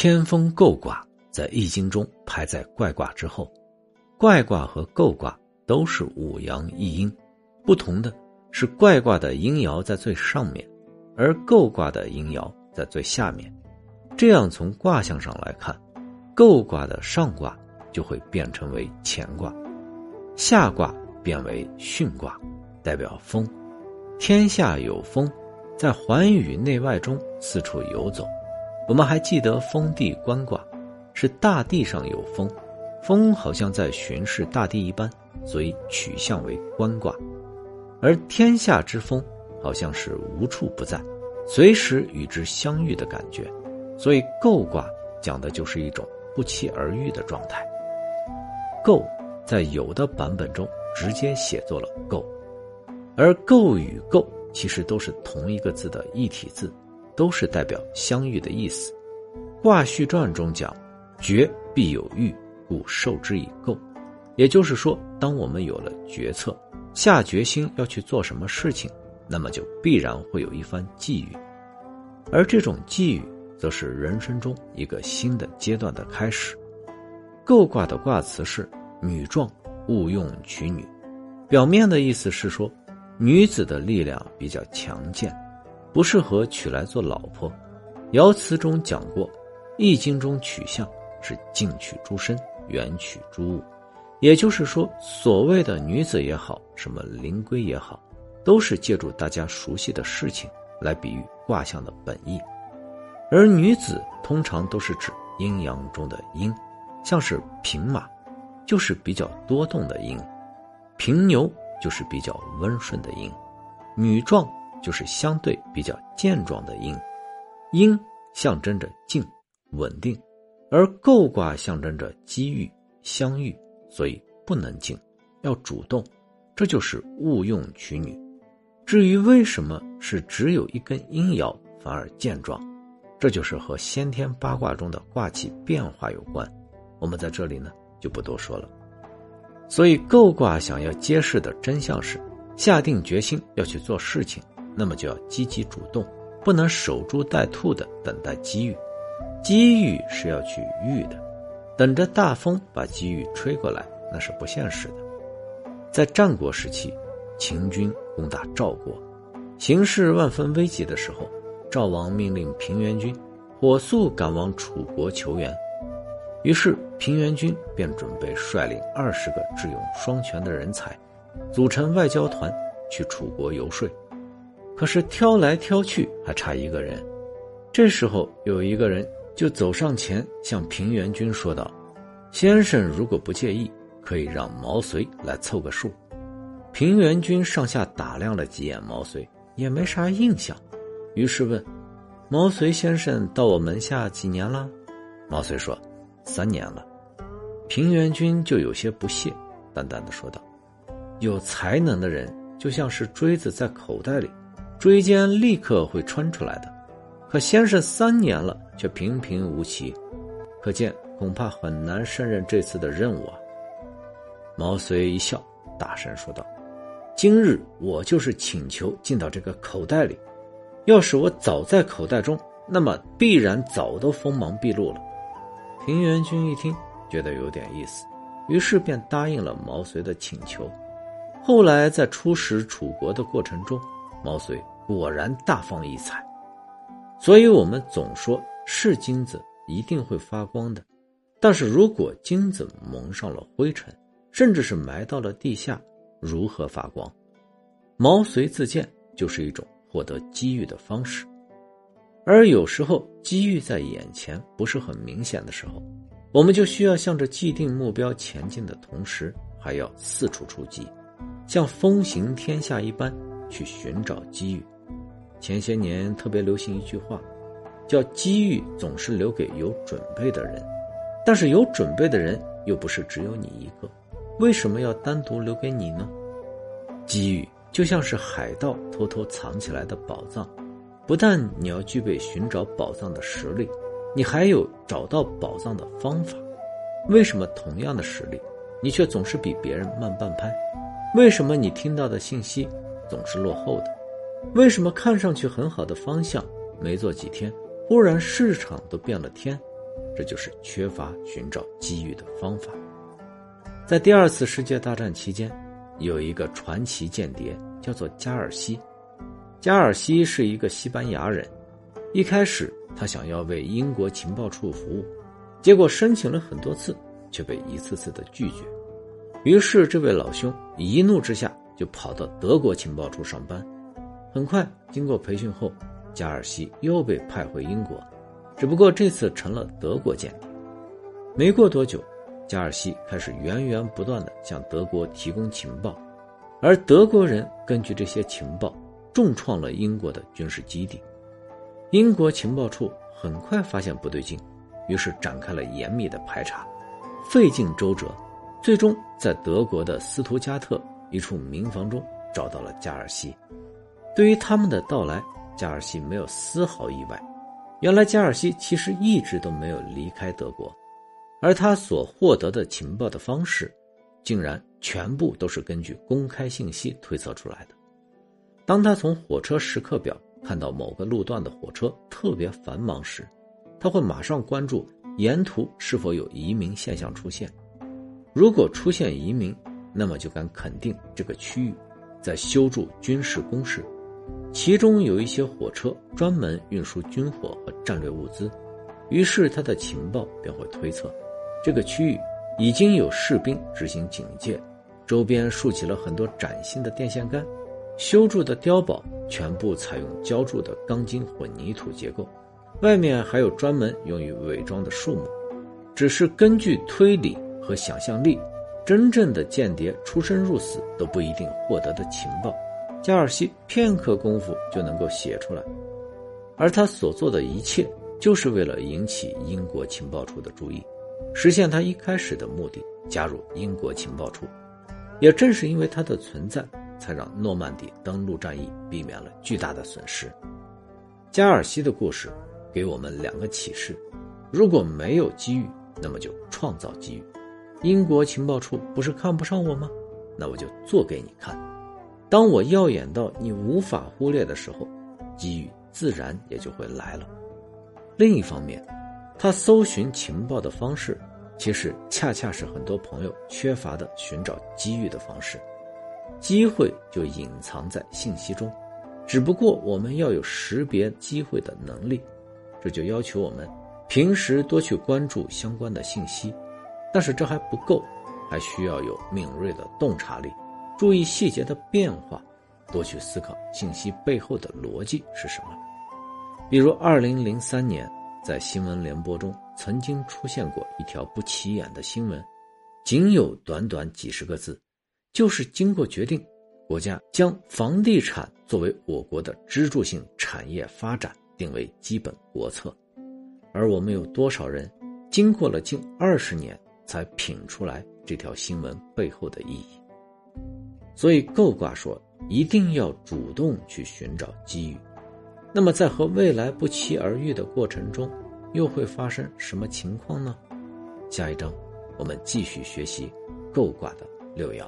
天风姤卦在易经中排在怪卦之后，怪卦和姤卦都是五阳一阴，不同的是怪卦的阴爻在最上面，而姤卦的阴爻在最下面。这样从卦象上来看，姤卦的上卦就会变成为乾卦，下卦变为巽卦，代表风。天下有风，在寰宇内外中四处游走。我们还记得风地观卦，是大地上有风，风好像在巡视大地一般，所以取象为观卦；而天下之风好像是无处不在，随时与之相遇的感觉，所以姤卦讲的就是一种不期而遇的状态。姤在有的版本中直接写作了构，而构与姤其实都是同一个字的一体字。都是代表相遇的意思。卦序传中讲：“决必有遇，故受之以姤。”也就是说，当我们有了决策，下决心要去做什么事情，那么就必然会有一番际遇。而这种际遇，则是人生中一个新的阶段的开始。构卦的卦辞是“女壮，勿用娶女”，表面的意思是说，女子的力量比较强健。不适合娶来做老婆。爻辞中讲过，《易经》中取象是近取诸身，远取诸物。也就是说，所谓的女子也好，什么灵龟也好，都是借助大家熟悉的事情来比喻卦象的本意。而女子通常都是指阴阳中的阴，像是平马，就是比较多动的阴；平牛就是比较温顺的阴；女壮。就是相对比较健壮的阴，阴象征着静、稳定，而姤卦象征着机遇、相遇，所以不能静，要主动，这就是勿用娶女。至于为什么是只有一根阴爻反而健壮，这就是和先天八卦中的卦气变化有关。我们在这里呢就不多说了。所以姤卦想要揭示的真相是，下定决心要去做事情。那么就要积极主动，不能守株待兔的等待机遇。机遇是要去遇的，等着大风把机遇吹过来，那是不现实的。在战国时期，秦军攻打赵国，形势万分危急的时候，赵王命令平原君火速赶往楚国求援。于是平原君便准备率领二十个智勇双全的人才，组成外交团去楚国游说。可是挑来挑去还差一个人，这时候有一个人就走上前向平原君说道：“先生如果不介意，可以让毛遂来凑个数。”平原君上下打量了几眼毛遂，也没啥印象，于是问：“毛遂先生到我门下几年了？”毛遂说：“三年了。”平原君就有些不屑，淡淡的说道：“有才能的人就像是锥子在口袋里。”锥尖立刻会穿出来的，可先生三年了却平平无奇，可见恐怕很难胜任这次的任务啊。毛遂一笑，大声说道：“今日我就是请求进到这个口袋里，要是我早在口袋中，那么必然早都锋芒毕露了。”平原君一听，觉得有点意思，于是便答应了毛遂的请求。后来在出使楚国的过程中，毛遂果然大放异彩，所以我们总说是金子一定会发光的，但是如果金子蒙上了灰尘，甚至是埋到了地下，如何发光？毛遂自荐就是一种获得机遇的方式，而有时候机遇在眼前不是很明显的时候，我们就需要向着既定目标前进的同时，还要四处出击，像风行天下一般。去寻找机遇。前些年特别流行一句话，叫“机遇总是留给有准备的人”。但是有准备的人又不是只有你一个，为什么要单独留给你呢？机遇就像是海盗偷偷藏起来的宝藏，不但你要具备寻找宝藏的实力，你还有找到宝藏的方法。为什么同样的实力，你却总是比别人慢半拍？为什么你听到的信息？总是落后的，为什么看上去很好的方向，没做几天，忽然市场都变了天，这就是缺乏寻找机遇的方法。在第二次世界大战期间，有一个传奇间谍叫做加尔西。加尔西是一个西班牙人，一开始他想要为英国情报处服务，结果申请了很多次，却被一次次的拒绝。于是这位老兄一怒之下就跑到德国情报处上班。很快，经过培训后，加尔西又被派回英国。只不过这次成了德国间谍。没过多久，加尔西开始源源不断的向德国提供情报，而德国人根据这些情报重创了英国的军事基地。英国情报处很快发现不对劲，于是展开了严密的排查，费尽周折，最终在德国的斯图加特一处民房中找到了加尔西。对于他们的到来，加尔西没有丝毫意外。原来加尔西其实一直都没有离开德国，而他所获得的情报的方式，竟然全部都是根据公开信息推测出来的。当他从火车时刻表看到某个路段的火车特别繁忙时，他会马上关注沿途是否有移民现象出现。如果出现移民，那么就敢肯定这个区域在修筑军事工事。其中有一些火车专门运输军火和战略物资，于是他的情报便会推测，这个区域已经有士兵执行警戒，周边竖起了很多崭新的电线杆，修筑的碉堡全部采用浇筑的钢筋混凝土结构，外面还有专门用于伪装的树木。只是根据推理和想象力，真正的间谍出生入死都不一定获得的情报。加尔西片刻功夫就能够写出来，而他所做的一切，就是为了引起英国情报处的注意，实现他一开始的目的——加入英国情报处。也正是因为他的存在，才让诺曼底登陆战役避免了巨大的损失。加尔西的故事给我们两个启示：如果没有机遇，那么就创造机遇。英国情报处不是看不上我吗？那我就做给你看。当我耀眼到你无法忽略的时候，机遇自然也就会来了。另一方面，他搜寻情报的方式，其实恰恰是很多朋友缺乏的寻找机遇的方式。机会就隐藏在信息中，只不过我们要有识别机会的能力，这就要求我们平时多去关注相关的信息。但是这还不够，还需要有敏锐的洞察力。注意细节的变化，多去思考信息背后的逻辑是什么。比如，二零零三年在新闻联播中曾经出现过一条不起眼的新闻，仅有短短几十个字，就是经过决定，国家将房地产作为我国的支柱性产业发展定为基本国策。而我们有多少人，经过了近二十年才品出来这条新闻背后的意义？所以，构卦说一定要主动去寻找机遇。那么，在和未来不期而遇的过程中，又会发生什么情况呢？下一章，我们继续学习构卦的六爻。